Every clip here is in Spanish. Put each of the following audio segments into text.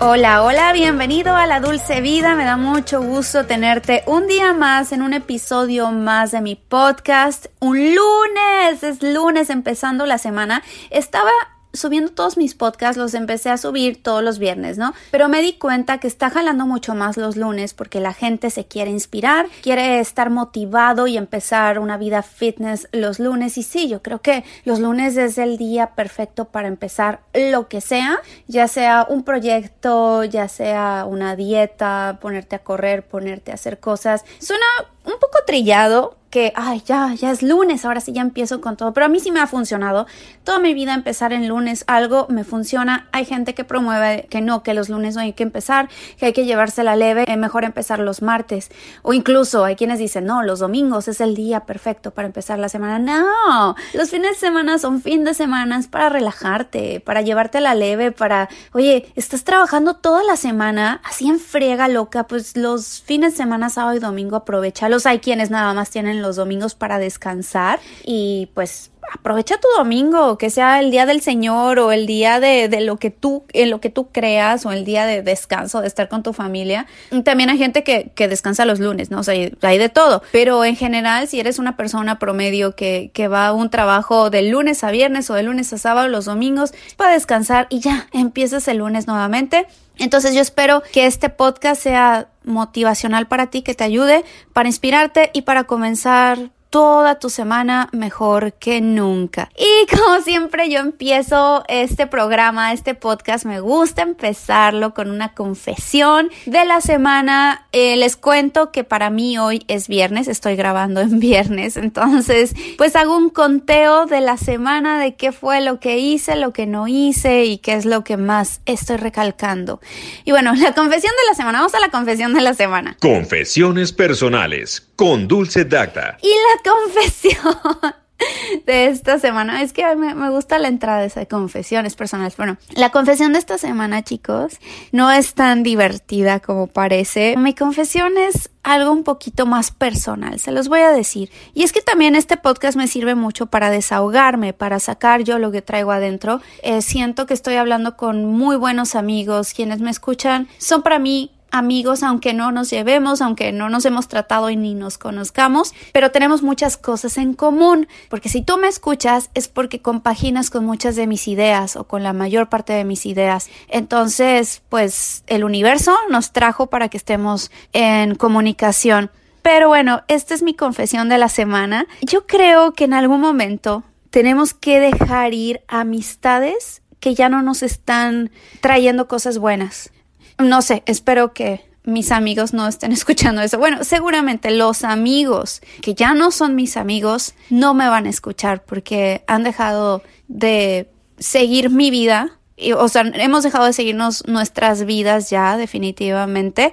Hola, hola, bienvenido a la Dulce Vida. Me da mucho gusto tenerte un día más en un episodio más de mi podcast. Un lunes, es lunes empezando la semana. Estaba subiendo todos mis podcasts, los empecé a subir todos los viernes, ¿no? Pero me di cuenta que está jalando mucho más los lunes porque la gente se quiere inspirar, quiere estar motivado y empezar una vida fitness los lunes. Y sí, yo creo que los lunes es el día perfecto para empezar lo que sea, ya sea un proyecto, ya sea una dieta, ponerte a correr, ponerte a hacer cosas. Suena un poco trillado, que, ay, ya, ya es lunes, ahora sí ya empiezo con todo. Pero a mí sí me ha funcionado. Toda mi vida empezar en lunes algo me funciona. Hay gente que promueve que no, que los lunes no hay que empezar, que hay que llevársela leve, es mejor empezar los martes. O incluso hay quienes dicen, no, los domingos es el día perfecto para empezar la semana. No, los fines de semana son fin de semana para relajarte, para llevarte la leve, para, oye, estás trabajando toda la semana, así en friega loca, pues los fines de semana, sábado y domingo aprovechalos. Hay quienes nada más tienen los domingos para descansar y pues aprovecha tu domingo, que sea el día del Señor o el día de, de, lo que tú, en lo que tú creas o el día de descanso, de estar con tu familia. También hay gente que, que descansa los lunes, ¿no? O sea, hay de todo. Pero en general, si eres una persona promedio que, que va a un trabajo de lunes a viernes o de lunes a sábado, los domingos, para descansar y ya empiezas el lunes nuevamente. Entonces yo espero que este podcast sea motivacional para ti, que te ayude para inspirarte y para comenzar toda tu semana mejor que nunca. Y como siempre yo empiezo este programa, este podcast, me gusta empezarlo con una confesión de la semana. Eh, les cuento que para mí hoy es viernes, estoy grabando en viernes, entonces pues hago un conteo de la semana de qué fue lo que hice, lo que no hice y qué es lo que más estoy recalcando. Y bueno, la confesión de la semana, vamos a la confesión de la semana. Confesiones personales con Dulce Dacta. Y la confesión de esta semana. Es que me, me, gusta la entrada de esa confesiones personales. Bueno, la confesión de esta semana, chicos, no es tan divertida como parece. Mi confesión es algo un poquito más personal, se los voy a decir. Y es que también este podcast me sirve mucho para desahogarme, para sacar yo lo que traigo adentro. Eh, siento que estoy hablando con muy buenos amigos, quienes me escuchan son para mí amigos, aunque no nos llevemos, aunque no nos hemos tratado y ni nos conozcamos, pero tenemos muchas cosas en común, porque si tú me escuchas es porque compaginas con muchas de mis ideas o con la mayor parte de mis ideas. Entonces, pues el universo nos trajo para que estemos en comunicación. Pero bueno, esta es mi confesión de la semana. Yo creo que en algún momento tenemos que dejar ir amistades que ya no nos están trayendo cosas buenas no sé, espero que mis amigos no estén escuchando eso. Bueno, seguramente los amigos que ya no son mis amigos no me van a escuchar porque han dejado de seguir mi vida. O sea, hemos dejado de seguirnos nuestras vidas ya definitivamente.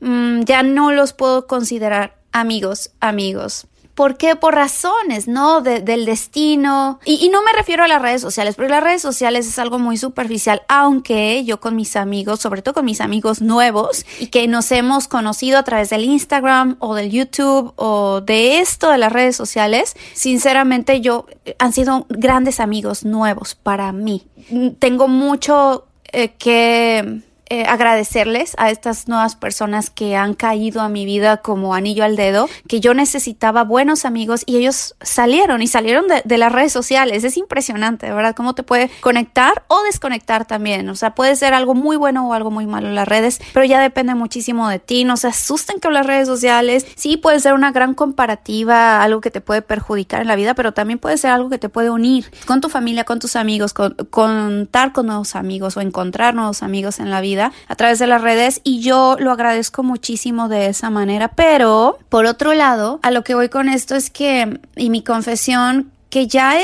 Mm, ya no los puedo considerar amigos, amigos. ¿Por qué? Por razones, ¿no? del destino. Y, y, no me refiero a las redes sociales, porque las redes sociales es algo muy superficial, aunque yo con mis amigos, sobre todo con mis amigos nuevos, y que nos hemos conocido a través del Instagram o del YouTube o de esto de las redes sociales, sinceramente yo eh, han sido grandes amigos nuevos para mí. Tengo mucho eh, que eh, agradecerles a estas nuevas personas que han caído a mi vida como anillo al dedo, que yo necesitaba buenos amigos y ellos salieron y salieron de, las redes sociales. Es impresionante, ¿verdad? Cómo te puede conectar o desconectar también. O sea, puede ser algo muy bueno o algo muy malo en las redes, pero ya depende muchísimo de ti. No se asusten con las redes sociales. Sí, puede ser una gran comparativa, algo que te puede perjudicar en la vida, pero también puede ser algo que te puede unir con tu familia, con tus amigos, con, contar con nuevos amigos o encontrar nuevos amigos en la vida a través de las redes y yo lo agradezco muchísimo de esa manera. Pero, por otro lado, a lo que voy con esto es que, y mi confesión, que ya,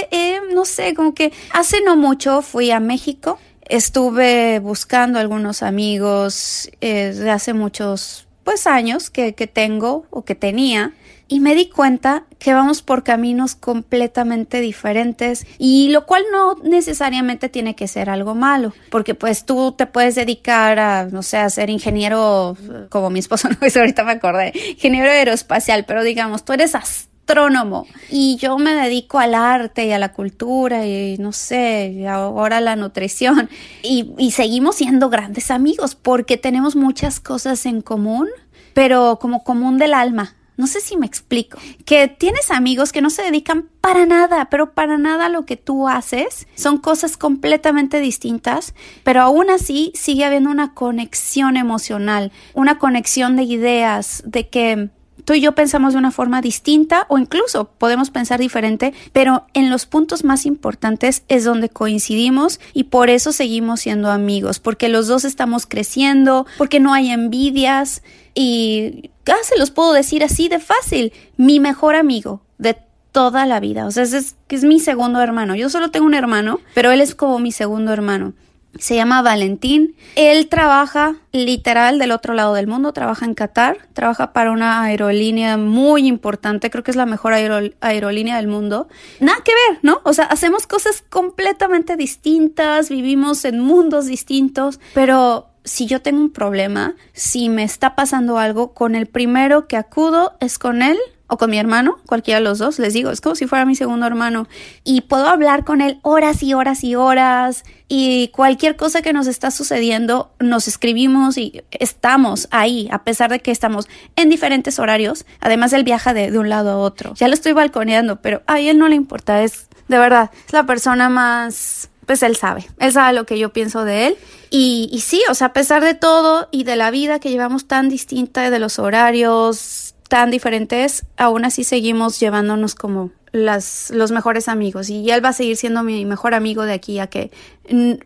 no sé, como que hace no mucho fui a México, estuve buscando algunos amigos eh, de hace muchos pues años que, que tengo o que tenía y me di cuenta que vamos por caminos completamente diferentes y lo cual no necesariamente tiene que ser algo malo, porque pues tú te puedes dedicar a, no sé, a ser ingeniero, como mi esposo, no es ahorita me acordé, ingeniero aeroespacial, pero digamos, tú eres astrónomo y yo me dedico al arte y a la cultura y no sé, ahora a la nutrición y seguimos siendo grandes amigos porque tenemos muchas cosas en común, pero como común del alma, no sé si me explico. Que tienes amigos que no se dedican para nada, pero para nada lo que tú haces. Son cosas completamente distintas, pero aún así sigue habiendo una conexión emocional, una conexión de ideas, de que tú y yo pensamos de una forma distinta o incluso podemos pensar diferente, pero en los puntos más importantes es donde coincidimos y por eso seguimos siendo amigos, porque los dos estamos creciendo, porque no hay envidias y ya se los puedo decir así de fácil, mi mejor amigo de toda la vida, o sea, es, es mi segundo hermano, yo solo tengo un hermano, pero él es como mi segundo hermano se llama Valentín. Él trabaja literal del otro lado del mundo, trabaja en Qatar, trabaja para una aerolínea muy importante, creo que es la mejor aerolínea del mundo. Nada que ver, ¿no? O sea, hacemos cosas completamente distintas, vivimos en mundos distintos, pero si yo tengo un problema, si me está pasando algo, con el primero que acudo es con él o con mi hermano, cualquiera de los dos, les digo, es como si fuera mi segundo hermano y puedo hablar con él horas y horas y horas y cualquier cosa que nos está sucediendo nos escribimos y estamos ahí a pesar de que estamos en diferentes horarios, además él viaja de, de un lado a otro, ya lo estoy balconeando, pero a él no le importa, es de verdad, es la persona más pues él sabe, él sabe lo que yo pienso de él. Y, y, sí, o sea, a pesar de todo y de la vida que llevamos tan distinta, de los horarios, tan diferentes, aún así seguimos llevándonos como las, los mejores amigos y él va a seguir siendo mi mejor amigo de aquí a que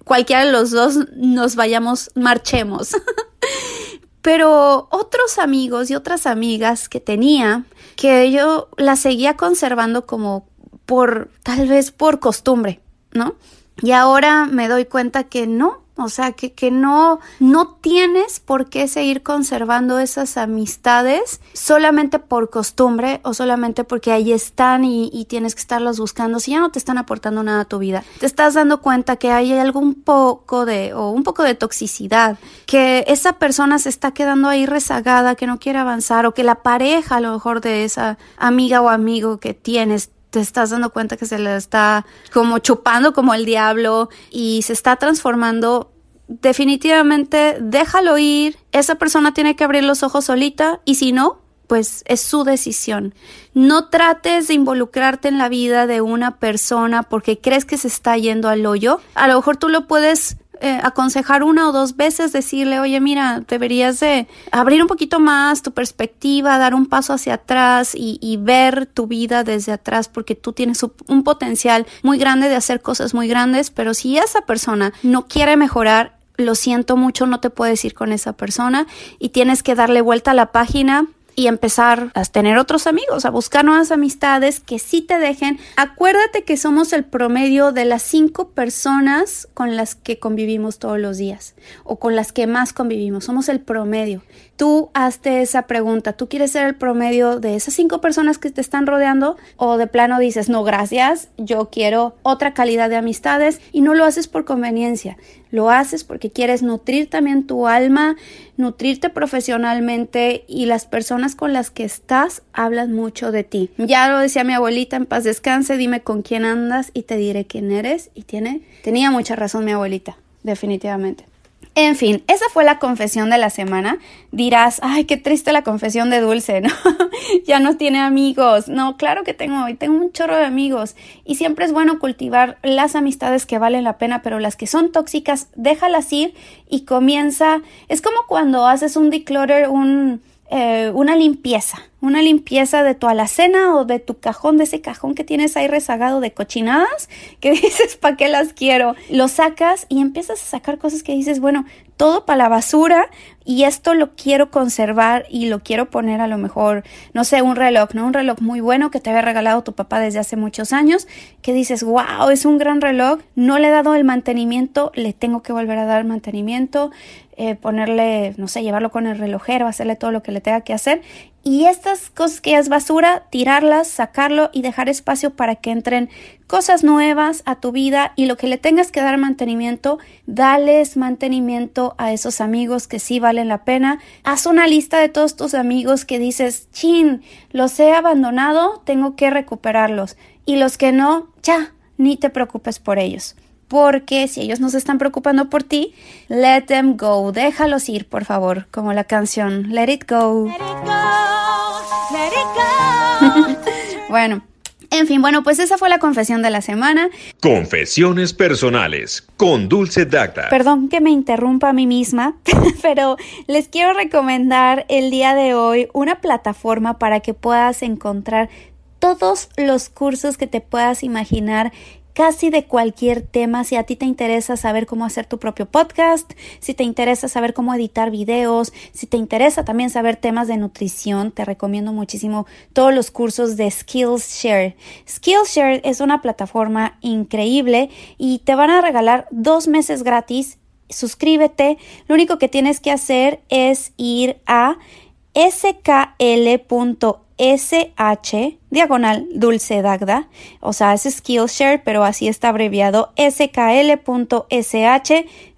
cualquiera de los dos nos vayamos, marchemos. Pero otros amigos y otras amigas que tenía, que yo las seguía conservando como por, tal vez por costumbre, ¿no? Y ahora me doy cuenta que no, o sea, que, que no, no tienes por qué seguir conservando esas amistades solamente por costumbre o solamente porque ahí están y, y, tienes que estarlos buscando. Si ya no te están aportando nada a tu vida, te estás dando cuenta que hay algún poco de, o un poco de toxicidad, que esa persona se está quedando ahí rezagada, que no quiere avanzar, o que la pareja a lo mejor de esa amiga o amigo que tienes te estás dando cuenta que se le está como chupando como el diablo y se está transformando, definitivamente déjalo ir. Esa persona tiene que abrir los ojos solita y si no, pues es su decisión. No trates de involucrarte en la vida de una persona porque crees que se está yendo al hoyo. A lo mejor tú lo puedes eh, aconsejar una o dos veces, decirle, oye, mira, deberías de abrir un poquito más tu perspectiva, dar un paso hacia atrás y, y ver tu vida desde atrás, porque tú tienes un potencial muy grande de hacer cosas muy grandes, pero si esa persona no quiere mejorar, lo siento mucho, no te puedes ir con esa persona y tienes que darle vuelta a la página y empezar a tener otros amigos, a buscar nuevas amistades que sí te dejen. Acuérdate que somos el promedio de las cinco personas con las que convivimos todos los días o con las que más convivimos. Somos el promedio. Tú hazte esa pregunta. ¿Tú quieres ser el promedio de esas cinco personas que te están rodeando? O de plano dices, no, gracias, yo quiero otra calidad de amistades y no lo haces por conveniencia. Lo haces porque quieres nutrir también tu alma, nutrirte profesionalmente y las personas con las que estás hablan mucho de ti. Ya lo decía mi abuelita, en paz descanse, dime con quién andas y te diré quién eres. Y tiene, tenía mucha razón mi abuelita, definitivamente. En fin, esa fue la confesión de la semana. Dirás, ay, qué triste la confesión de Dulce, ¿no? ya no tiene amigos. No, claro que tengo, y tengo un chorro de amigos. Y siempre es bueno cultivar las amistades que valen la pena, pero las que son tóxicas, déjalas ir y comienza. Es como cuando haces un declutter, un, eh, una limpieza, una limpieza de tu alacena o de tu cajón, de ese cajón que tienes ahí rezagado de cochinadas, que dices, ¿para qué las quiero? Lo sacas y empiezas a sacar cosas que dices, bueno, todo para la basura y esto lo quiero conservar y lo quiero poner a lo mejor, no sé, un reloj, ¿no? Un reloj muy bueno que te había regalado tu papá desde hace muchos años, que dices, wow, es un gran reloj, no le he dado el mantenimiento, le tengo que volver a dar mantenimiento, eh, ponerle, no sé, llevarlo con el relojero, hacerle todo lo que le tenga que hacer y estas cosas que es basura, tirarlas, sacarlo y dejar espacio para que entren cosas nuevas a tu vida y lo que le tengas que dar mantenimiento, dales mantenimiento a esos amigos que sí valen la pena. Haz una lista de todos tus amigos que dices, chin, los he abandonado, tengo que recuperarlos. Y los que no, ya, ni te preocupes por ellos porque si ellos no se están preocupando por ti, let them go, déjalos ir, por favor, como la canción Let it go. Let it go, let it go. bueno, en fin, bueno, pues esa fue la confesión de la semana. Confesiones personales con Dulce Dacta. Perdón que me interrumpa a mí misma, pero les quiero recomendar el día de hoy una plataforma para que puedas encontrar todos los cursos que te puedas imaginar casi de cualquier tema. Si a ti te interesa saber cómo hacer tu propio podcast, si te interesa saber cómo editar videos, si te interesa también saber temas de nutrición, te recomiendo muchísimo todos los cursos de Skillshare. Skillshare es una plataforma increíble y te van a regalar dos meses gratis. Suscríbete. Lo único que tienes que hacer es ir a skl.com SH diagonal dulce dagda, o sea, es Skillshare, pero así está abreviado skl.sh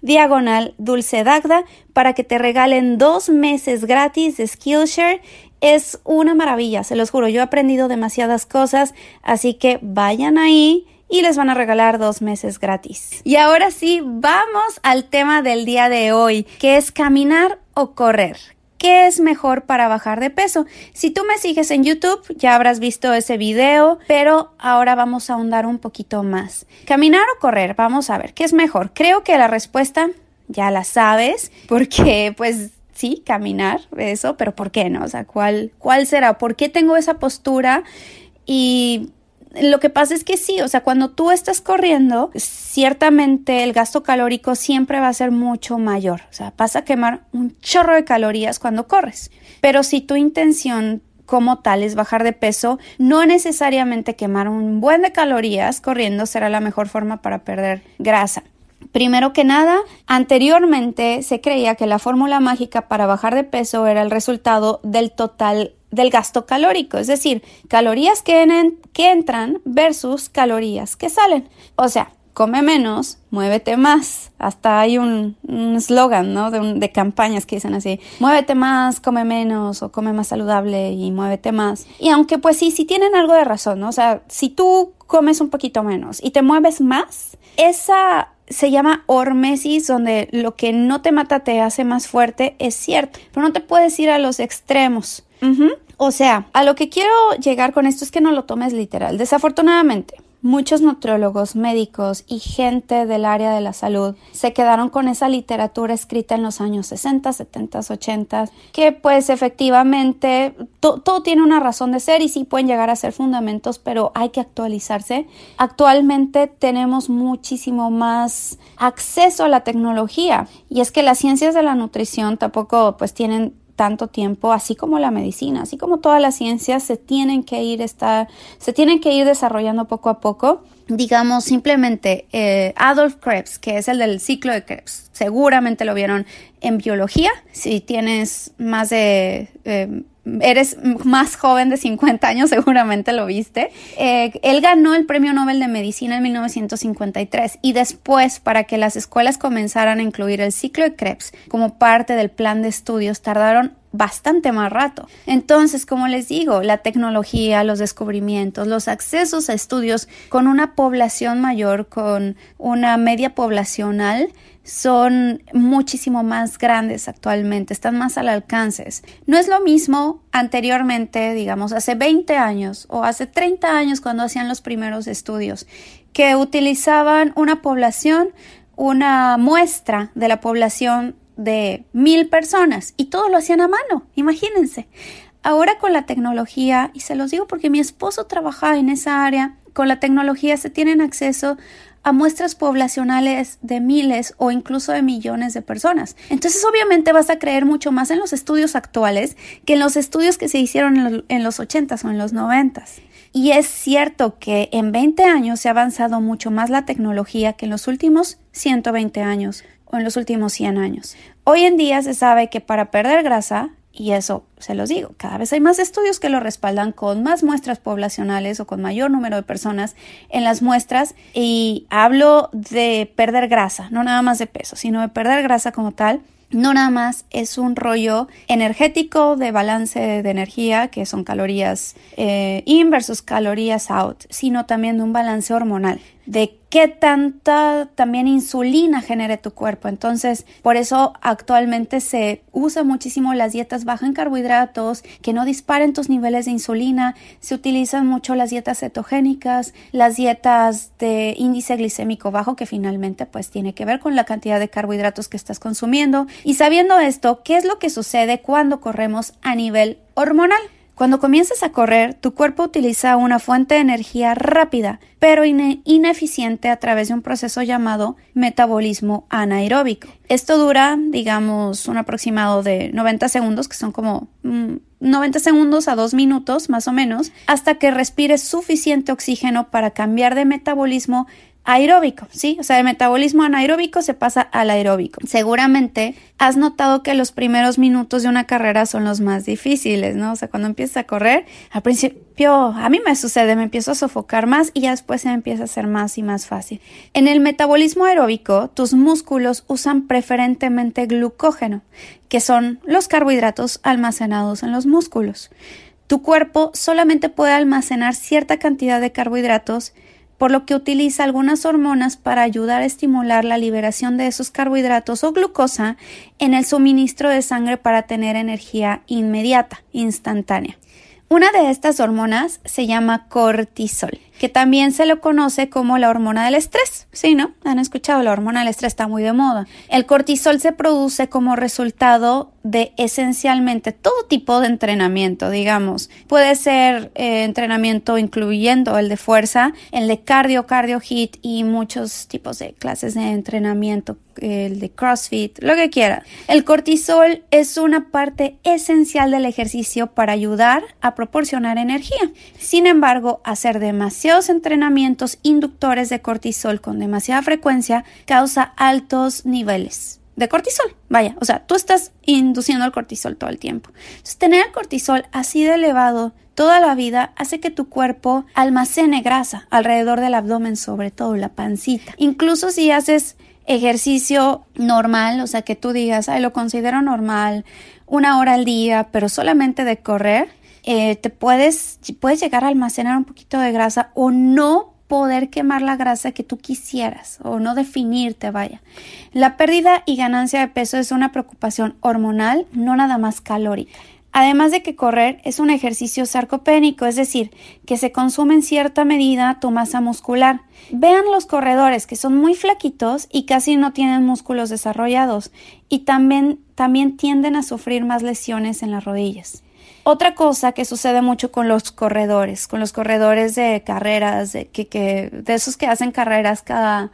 diagonal dulce dagda para que te regalen dos meses gratis de Skillshare. Es una maravilla, se los juro, yo he aprendido demasiadas cosas, así que vayan ahí y les van a regalar dos meses gratis. Y ahora sí, vamos al tema del día de hoy, que es caminar o correr. ¿Qué es mejor para bajar de peso? Si tú me sigues en YouTube, ya habrás visto ese video, pero ahora vamos a ahondar un poquito más. ¿Caminar o correr? Vamos a ver, ¿qué es mejor? Creo que la respuesta ya la sabes, porque pues sí, caminar, eso, pero ¿por qué no? O sea, ¿cuál, cuál será? ¿Por qué tengo esa postura? Y lo que pasa es que sí, o sea, cuando tú estás corriendo, ciertamente el gasto calórico siempre va a ser mucho mayor. O sea, vas a quemar un chorro de calorías cuando corres. Pero si tu intención como tal es bajar de peso, no necesariamente quemar un buen de calorías corriendo será la mejor forma para perder grasa. Primero que nada, anteriormente se creía que la fórmula mágica para bajar de peso era el resultado del total del gasto calórico, es decir, calorías que, que entran versus calorías que salen. O sea, come menos, muévete más. Hasta hay un eslogan, ¿no? De, de, campañas que dicen así, muévete más, come menos o come más saludable y muévete más. Y aunque pues sí, sí tienen algo de razón, ¿no? O sea, si tú comes un poquito menos y te mueves más, esa se llama hormesis, donde lo que no te mata te hace más fuerte, es cierto, pero no te puedes ir a los extremos. O sea, a lo que quiero llegar con esto es que no lo tomes literal. Desafortunadamente, Muchos nutriólogos, médicos y gente del área de la salud se quedaron con esa literatura escrita en los años 60, 70, 80, que pues efectivamente todo tiene una razón de ser y sí pueden llegar a ser fundamentos, pero hay que actualizarse. Actualmente tenemos muchísimo más acceso a la tecnología y es que las ciencias de la nutrición tampoco pues tienen tanto tiempo, así como la medicina, así como todas las ciencias se tienen que ir estar, se tienen que ir desarrollando poco a poco. Digamos simplemente eh, Adolf Krebs, que es el del ciclo de Krebs, seguramente lo vieron en biología. Si tienes más de eh, eres más joven de 50 años, seguramente lo viste. Eh, él ganó el Premio Nobel de Medicina en 1953 y después, para que las escuelas comenzaran a incluir el ciclo de Krebs como parte del plan de estudios, tardaron bastante más rato. Entonces, como les digo, la tecnología, los descubrimientos, los accesos a estudios con una población mayor, con una media poblacional, son muchísimo más grandes actualmente, están más al alcance. No es lo mismo anteriormente, digamos, hace 20 años o hace 30 años cuando hacían los primeros estudios, que utilizaban una población, una muestra de la población de mil personas y todo lo hacían a mano, imagínense. Ahora con la tecnología, y se los digo porque mi esposo trabaja en esa área, con la tecnología se tienen acceso a muestras poblacionales de miles o incluso de millones de personas. Entonces obviamente vas a creer mucho más en los estudios actuales que en los estudios que se hicieron en los, 80s o en los 90s. Y es cierto que en 20 años se ha avanzado mucho más la tecnología que en los últimos 120 años o en los últimos 100 años. Hoy en día se sabe que para perder grasa y eso se los digo, cada vez hay más estudios que lo respaldan con más muestras poblacionales o con mayor número de personas en las muestras y hablo de perder grasa, no nada más de peso, sino de perder grasa como tal no nada más es un rollo energético de balance de energía, que son calorías eh, in versus calorías out, sino también de un balance hormonal, de qué tanta también insulina genere tu cuerpo. Entonces, por eso actualmente se usa muchísimo las dietas bajas en carbohidratos, que no disparen tus niveles de insulina. Se utilizan mucho las dietas cetogénicas, las dietas de índice glicémico bajo, que finalmente pues tiene que ver con la cantidad de carbohidratos que estás consumiendo. Y sabiendo esto, ¿qué es lo que sucede cuando corremos a nivel hormonal? Cuando comienzas a correr, tu cuerpo utiliza una fuente de energía rápida, pero ineficiente a través de un proceso llamado metabolismo anaeróbico. Esto dura, digamos, un aproximado de 90 segundos, que son como 90 mm, segundos a 2 minutos más o menos, hasta que respires suficiente oxígeno para cambiar de metabolismo aeróbico, ¿sí? O sea, el metabolismo anaeróbico se pasa al aeróbico. Seguramente has notado que los primeros minutos de una carrera son los más difíciles, ¿no? O sea, cuando empiezas a correr, al principio a mí me sucede, me empiezo a sofocar más y ya después se empieza a hacer más y más fácil. En el metabolismo aeróbico, tus músculos usan preferentemente glucógeno, que son los carbohidratos almacenados en los músculos. Tu cuerpo solamente puede almacenar cierta cantidad de carbohidratos por lo que utiliza algunas hormonas para ayudar a estimular la liberación de esos carbohidratos o glucosa en el suministro de sangre para tener energía inmediata, instantánea. Una de estas hormonas se llama cortisol que también se lo conoce como la hormona del estrés. Sí, ¿no? Han escuchado, la hormona del estrés está muy de moda. El cortisol se produce como resultado de esencialmente todo tipo de entrenamiento, digamos. Puede ser eh, entrenamiento incluyendo el de fuerza, el de cardio, cardio hit y muchos tipos de clases de entrenamiento, el de CrossFit, lo que quiera. El cortisol es una parte esencial del ejercicio para ayudar a proporcionar energía. Sin embargo, hacer demasiado entrenamientos inductores de cortisol con demasiada frecuencia causa altos niveles de cortisol. Vaya, o sea, tú estás induciendo el cortisol todo el tiempo. Tener el cortisol así de elevado toda la vida hace que tu cuerpo almacene grasa alrededor del abdomen, sobre todo la pancita. Incluso si haces ejercicio normal, o sea, que tú digas, ay, lo considero normal, una hora al día, pero solamente de correr, eh, te puedes, puedes llegar a almacenar un poquito de grasa o no poder quemar la grasa que tú quisieras o no definirte, vaya. La pérdida y ganancia de peso es una preocupación hormonal, no nada más calórica. Además de que correr es un ejercicio sarcopénico, es decir, que se consume en cierta medida tu masa muscular. Vean los corredores que son muy flaquitos y casi no tienen músculos desarrollados y también, también tienden a sufrir más lesiones en las rodillas. Otra cosa que sucede mucho con los corredores, con los corredores de carreras, de, que, de esos que hacen carreras cada,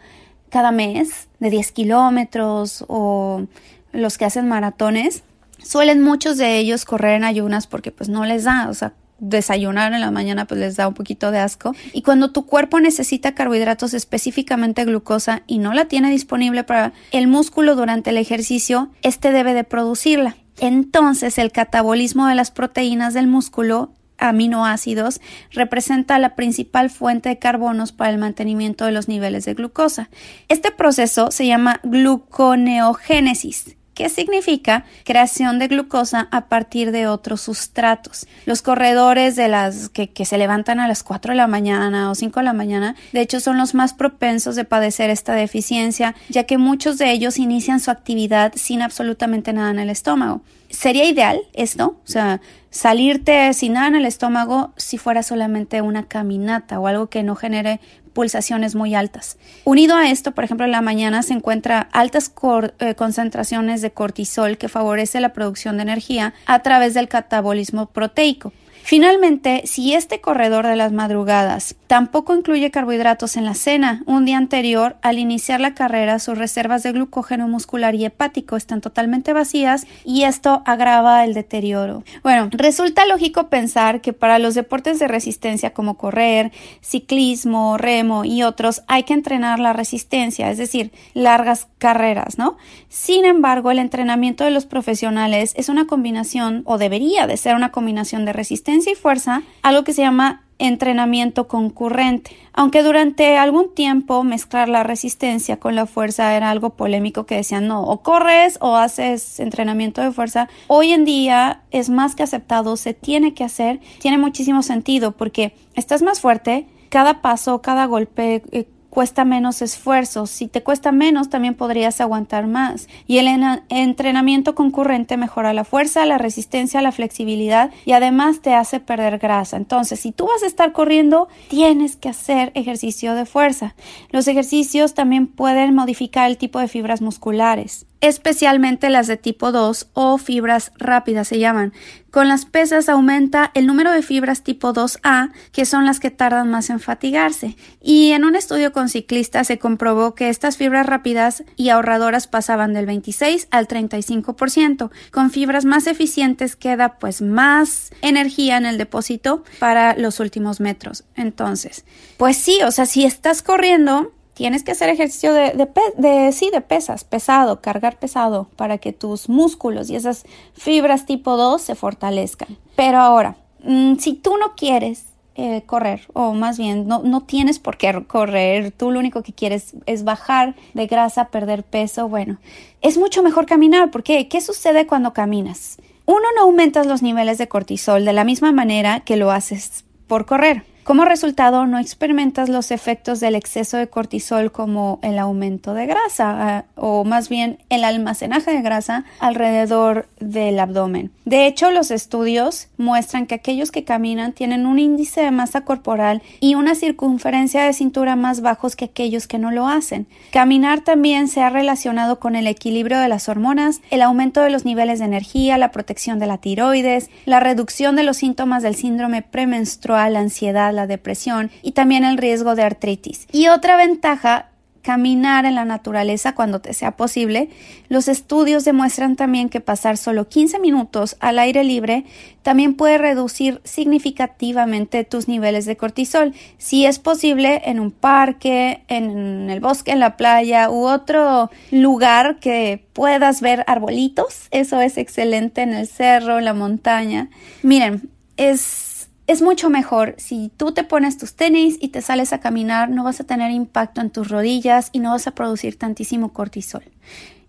cada mes, de 10 kilómetros o los que hacen maratones, suelen muchos de ellos correr en ayunas porque pues no les da, o sea, desayunar en la mañana pues les da un poquito de asco y cuando tu cuerpo necesita carbohidratos específicamente glucosa y no la tiene disponible para el músculo durante el ejercicio, este debe de producirla. Entonces, el catabolismo de las proteínas del músculo aminoácidos representa la principal fuente de carbonos para el mantenimiento de los niveles de glucosa. Este proceso se llama gluconeogénesis ¿Qué significa creación de glucosa a partir de otros sustratos. Los corredores de las que, que, se levantan a las 4 de la mañana o 5 de la mañana, de hecho, son los más propensos de padecer esta deficiencia, ya que muchos de ellos inician su actividad sin absolutamente nada en el estómago. Sería ideal esto, o sea, salirte sin nada en el estómago si fuera solamente una caminata o algo que no genere pulsaciones muy altas. Unido a esto, por ejemplo, en la mañana se encuentra altas eh, concentraciones de cortisol que favorece la producción de energía a través del catabolismo proteico. Finalmente, si este corredor de las madrugadas tampoco incluye carbohidratos en la cena, un día anterior, al iniciar la carrera, sus reservas de glucógeno muscular y hepático están totalmente vacías y esto agrava el deterioro. Bueno, resulta lógico pensar que para los deportes de resistencia como correr, ciclismo, remo y otros hay que entrenar la resistencia, es decir, largas carreras, ¿no? Sin embargo, el entrenamiento de los profesionales es una combinación o debería de ser una combinación de resistencia y fuerza, algo que se llama entrenamiento concurrente. Aunque durante algún tiempo mezclar la resistencia con la fuerza era algo polémico que decían no, o corres o haces entrenamiento de fuerza, hoy en día es más que aceptado, se tiene que hacer, tiene muchísimo sentido porque estás más fuerte, cada paso, cada golpe, eh, cuesta menos esfuerzo. Si te cuesta menos, también podrías aguantar más. Y el entrenamiento concurrente mejora la fuerza, la resistencia, la flexibilidad y además te hace perder grasa. Entonces, si tú vas a estar corriendo, tienes que hacer ejercicio de fuerza. Los ejercicios también pueden modificar el tipo de fibras musculares especialmente las de tipo 2 o fibras rápidas se llaman. Con las pesas aumenta el número de fibras tipo 2A, que son las que tardan más en fatigarse. Y en un estudio con ciclistas se comprobó que estas fibras rápidas y ahorradoras pasaban del 26 al 35%. Con fibras más eficientes queda pues más energía en el depósito para los últimos metros. Entonces, pues sí, o sea, si estás corriendo, tienes que hacer ejercicio de, sí, de pesas, pesado, cargar pesado, para que tus músculos y esas fibras tipo 2 se fortalezcan. Pero ahora, mm, si tú no quieres eh, correr, o más bien, no, no tienes por qué correr, tú lo único que quieres es bajar de grasa, perder peso, bueno, es mucho mejor caminar, porque ¿qué sucede cuando caminas? Uno no aumentas los niveles de cortisol de la misma manera que lo haces por correr. Como resultado, no experimentas los efectos del exceso de cortisol como el aumento de grasa eh, o más bien el almacenaje de grasa alrededor del abdomen. De hecho, los estudios muestran que aquellos que caminan tienen un índice de masa corporal y una circunferencia de cintura más bajos que aquellos que no lo hacen. Caminar también se ha relacionado con el equilibrio de las hormonas, el aumento de los niveles de energía, la protección de la tiroides, la reducción de los síntomas del síndrome premenstrual, ansiedad, la depresión y también el riesgo de artritis. Y otra ventaja caminar en la naturaleza cuando te sea posible. Los estudios demuestran también que pasar solo 15 minutos al aire libre también puede reducir significativamente tus niveles de cortisol. Si es posible en un parque, en el bosque, en la playa u otro lugar que puedas ver arbolitos, eso es excelente en el cerro, en la montaña. Miren, es es mucho mejor si tú te pones tus tenis y te sales a caminar, no vas a tener impacto en tus rodillas y no vas a producir tantísimo cortisol.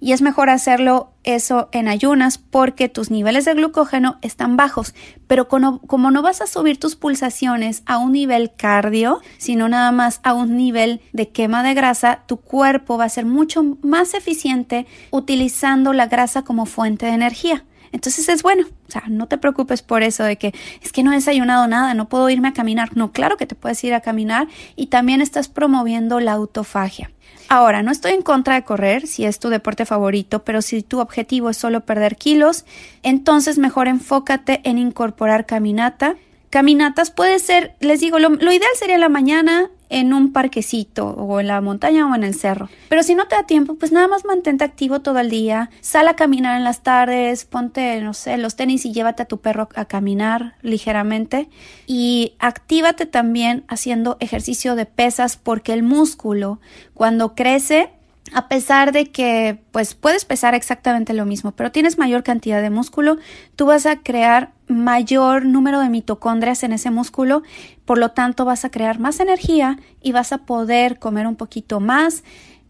Y es mejor hacerlo eso en ayunas porque tus niveles de glucógeno están bajos, pero como, como, no vas a subir tus pulsaciones a un nivel cardio, sino nada más a un nivel de quema de grasa, tu cuerpo va a ser mucho más eficiente utilizando la grasa como fuente de energía. Entonces es bueno, o sea, no te preocupes por eso de que es que no he desayunado nada, no puedo irme a caminar. No, claro que te puedes ir a caminar y también estás promoviendo la autofagia. Ahora, no estoy en contra de correr si es tu deporte favorito, pero si tu objetivo es solo perder kilos, entonces mejor enfócate en incorporar caminata. Caminatas puede ser, les digo, lo, lo ideal sería la mañana, en un parquecito o en la montaña o en el cerro. Pero si no te da tiempo, pues nada más mantente activo todo el día, sal a caminar en las tardes, ponte, no sé, los tenis y llévate a tu perro a caminar ligeramente y actívate también haciendo ejercicio de pesas porque el músculo cuando crece a pesar de que pues puedes pesar exactamente lo mismo, pero tienes mayor cantidad de músculo, tú vas a crear mayor número de mitocondrias en ese músculo, por lo tanto vas a crear más energía y vas a poder comer un poquito más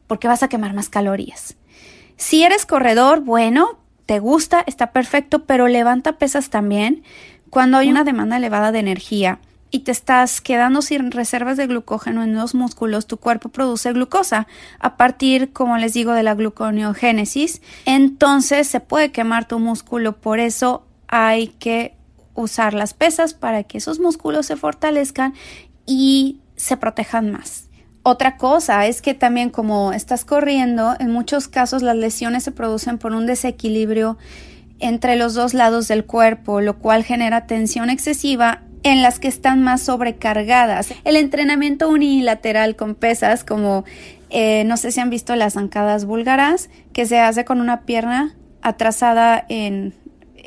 porque vas a quemar más calorías. Si eres corredor, bueno, te gusta, está perfecto, pero levanta pesas también. Cuando hay una demanda elevada de energía, y te estás quedando sin reservas de glucógeno en los músculos, tu cuerpo produce glucosa a partir, como les digo, de la gluconeogénesis. Entonces se puede quemar tu músculo, por eso hay que usar las pesas para que esos músculos se fortalezcan y se protejan más. Otra cosa es que también como estás corriendo, en muchos casos las lesiones se producen por un desequilibrio entre los dos lados del cuerpo, lo cual genera tensión excesiva en las que están más sobrecargadas. El entrenamiento unilateral con pesas, como eh, no sé si han visto las zancadas búlgaras, que se hace con una pierna atrasada en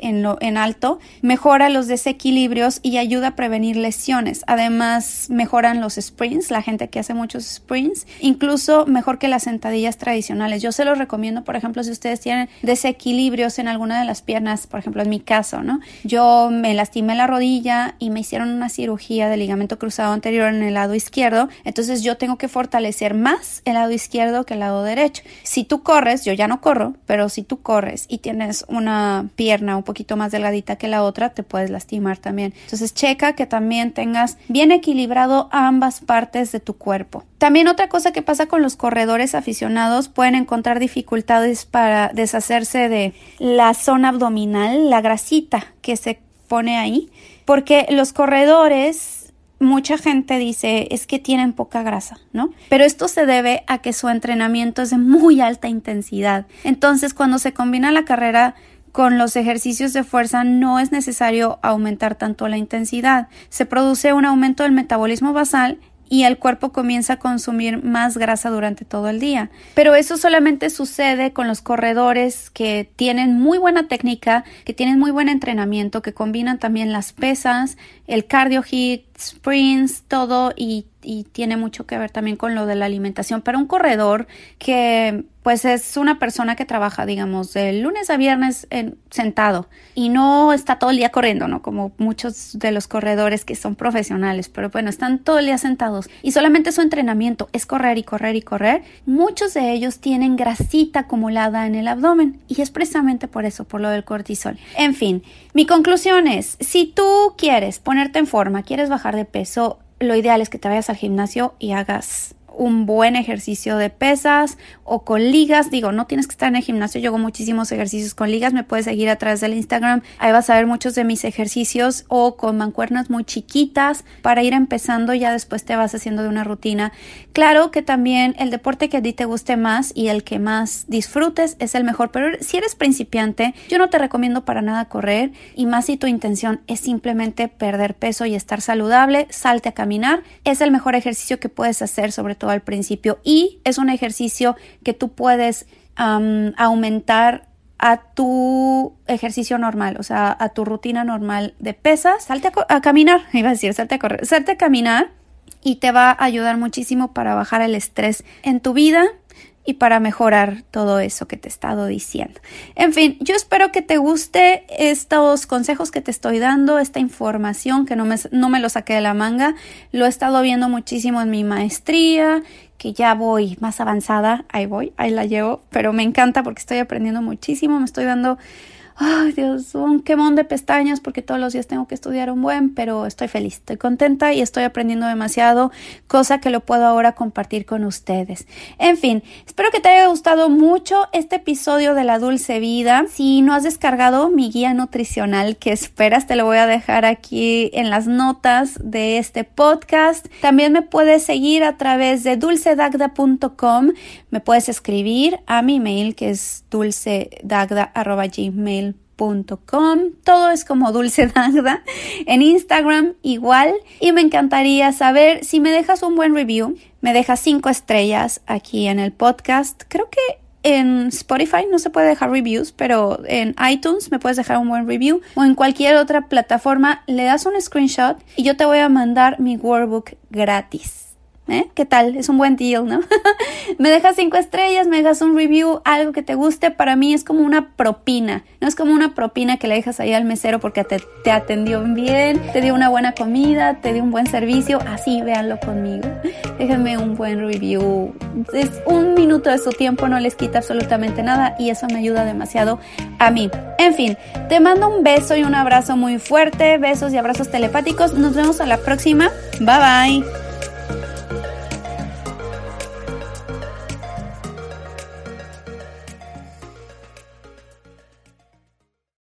en, alto, mejora los desequilibrios y ayuda a prevenir lesiones. Además, mejoran los sprints, la gente que hace muchos sprints, incluso mejor que las sentadillas tradicionales. Yo se los recomiendo, por ejemplo, si ustedes tienen desequilibrios en alguna de las piernas, por ejemplo, en mi caso, ¿no? Yo me lastimé la rodilla y me hicieron una cirugía de ligamento cruzado anterior en el lado izquierdo, entonces yo tengo que fortalecer más el lado izquierdo que el lado derecho. Si tú corres, yo ya no corro, pero si tú corres y tienes una pierna un poquito más delgadita que la otra, te puedes lastimar también. Entonces checa que también tengas bien equilibrado ambas partes de tu cuerpo. También otra cosa que pasa con los corredores aficionados, pueden encontrar dificultades para deshacerse de la zona abdominal, la grasita que se pone ahí, porque los corredores mucha gente dice es que tienen poca grasa, ¿no? Pero esto se debe a que su entrenamiento es de muy alta intensidad. Entonces, cuando se combina la carrera con los ejercicios de fuerza no es necesario aumentar tanto la intensidad. Se produce un aumento del metabolismo basal y el cuerpo comienza a consumir más grasa durante todo el día. Pero eso solamente sucede con los corredores que tienen muy buena técnica, que tienen muy buen entrenamiento, que combinan también las pesas, el cardio hit, sprints, todo y, tiene mucho que ver también con lo de la alimentación. Pero un corredor que pues es una persona que trabaja, digamos, de lunes a viernes en, sentado y no está todo el día corriendo, ¿no? Como muchos de los corredores que son profesionales, pero bueno, están todo el día sentados y solamente su entrenamiento es correr y correr y correr. Muchos de ellos tienen grasita acumulada en el abdomen y es precisamente por eso, por lo del cortisol. En fin, mi conclusión es, si tú quieres ponerte en forma, quieres bajar de peso, lo ideal es que te vayas al gimnasio y hagas un buen ejercicio de pesas o con ligas. Digo, no tienes que estar en el gimnasio. Yo hago muchísimos ejercicios con ligas. Me puedes seguir a través del Instagram. Ahí vas a ver muchos de mis ejercicios o con mancuernas muy chiquitas para ir empezando. Ya después te vas haciendo de una rutina. Claro que también el deporte que a ti te guste más y el que más disfrutes es el mejor. Pero si eres principiante, yo no te recomiendo para nada correr. Y más si tu intención es simplemente perder peso y estar saludable, salte a caminar. Es el mejor ejercicio que puedes hacer, sobre todo al principio y es un ejercicio que tú puedes aumentar a tu ejercicio normal, o sea, a tu rutina normal de pesas, salte a, caminar, iba a decir, salte a correr, salte a caminar y te va a ayudar muchísimo para bajar el estrés en tu vida y para mejorar todo eso que te he estado diciendo. En fin, yo espero que te guste estos consejos que te estoy dando, esta información que no me, no me lo saqué de la manga, lo he estado viendo muchísimo en mi maestría, que ya voy más avanzada, ahí voy, ahí la llevo, pero me encanta porque estoy aprendiendo muchísimo, me estoy dando ay Dios, un quemón de pestañas porque todos los días tengo que estudiar un buen, pero estoy feliz, estoy contenta y estoy aprendiendo demasiado, cosa que lo puedo ahora compartir con ustedes. En fin, espero que te haya gustado mucho este episodio de la dulce vida. Si no has descargado mi guía nutricional que esperas, te lo voy a dejar aquí en las notas de este podcast. También me puedes seguir a través de dulcedagda.com, me puedes escribir a mi mail que es dulcedagda.gmail todo es como Dulce Dagda. En Instagram igual. Y me encantaría saber si me dejas un buen review. Me dejas cinco estrellas aquí en el podcast. Creo que en Spotify no se puede dejar reviews, pero en iTunes me puedes dejar un buen review o en cualquier otra plataforma le das un screenshot y yo te voy a mandar mi workbook gratis. ¿Eh? ¿Qué tal? Es un buen deal, ¿no? me dejas cinco estrellas, me dejas un review, algo que te guste. Para mí es como una propina. No es como una propina que le dejas ahí al mesero porque te, te atendió bien, te dio una buena comida, te dio un buen servicio. Así, véanlo conmigo. Déjenme un buen review. Es un minuto de su tiempo, no les quita absolutamente nada y eso me ayuda demasiado a mí. En fin, te mando un beso y un abrazo muy fuerte. Besos y abrazos telepáticos. Nos vemos a la próxima. Bye bye.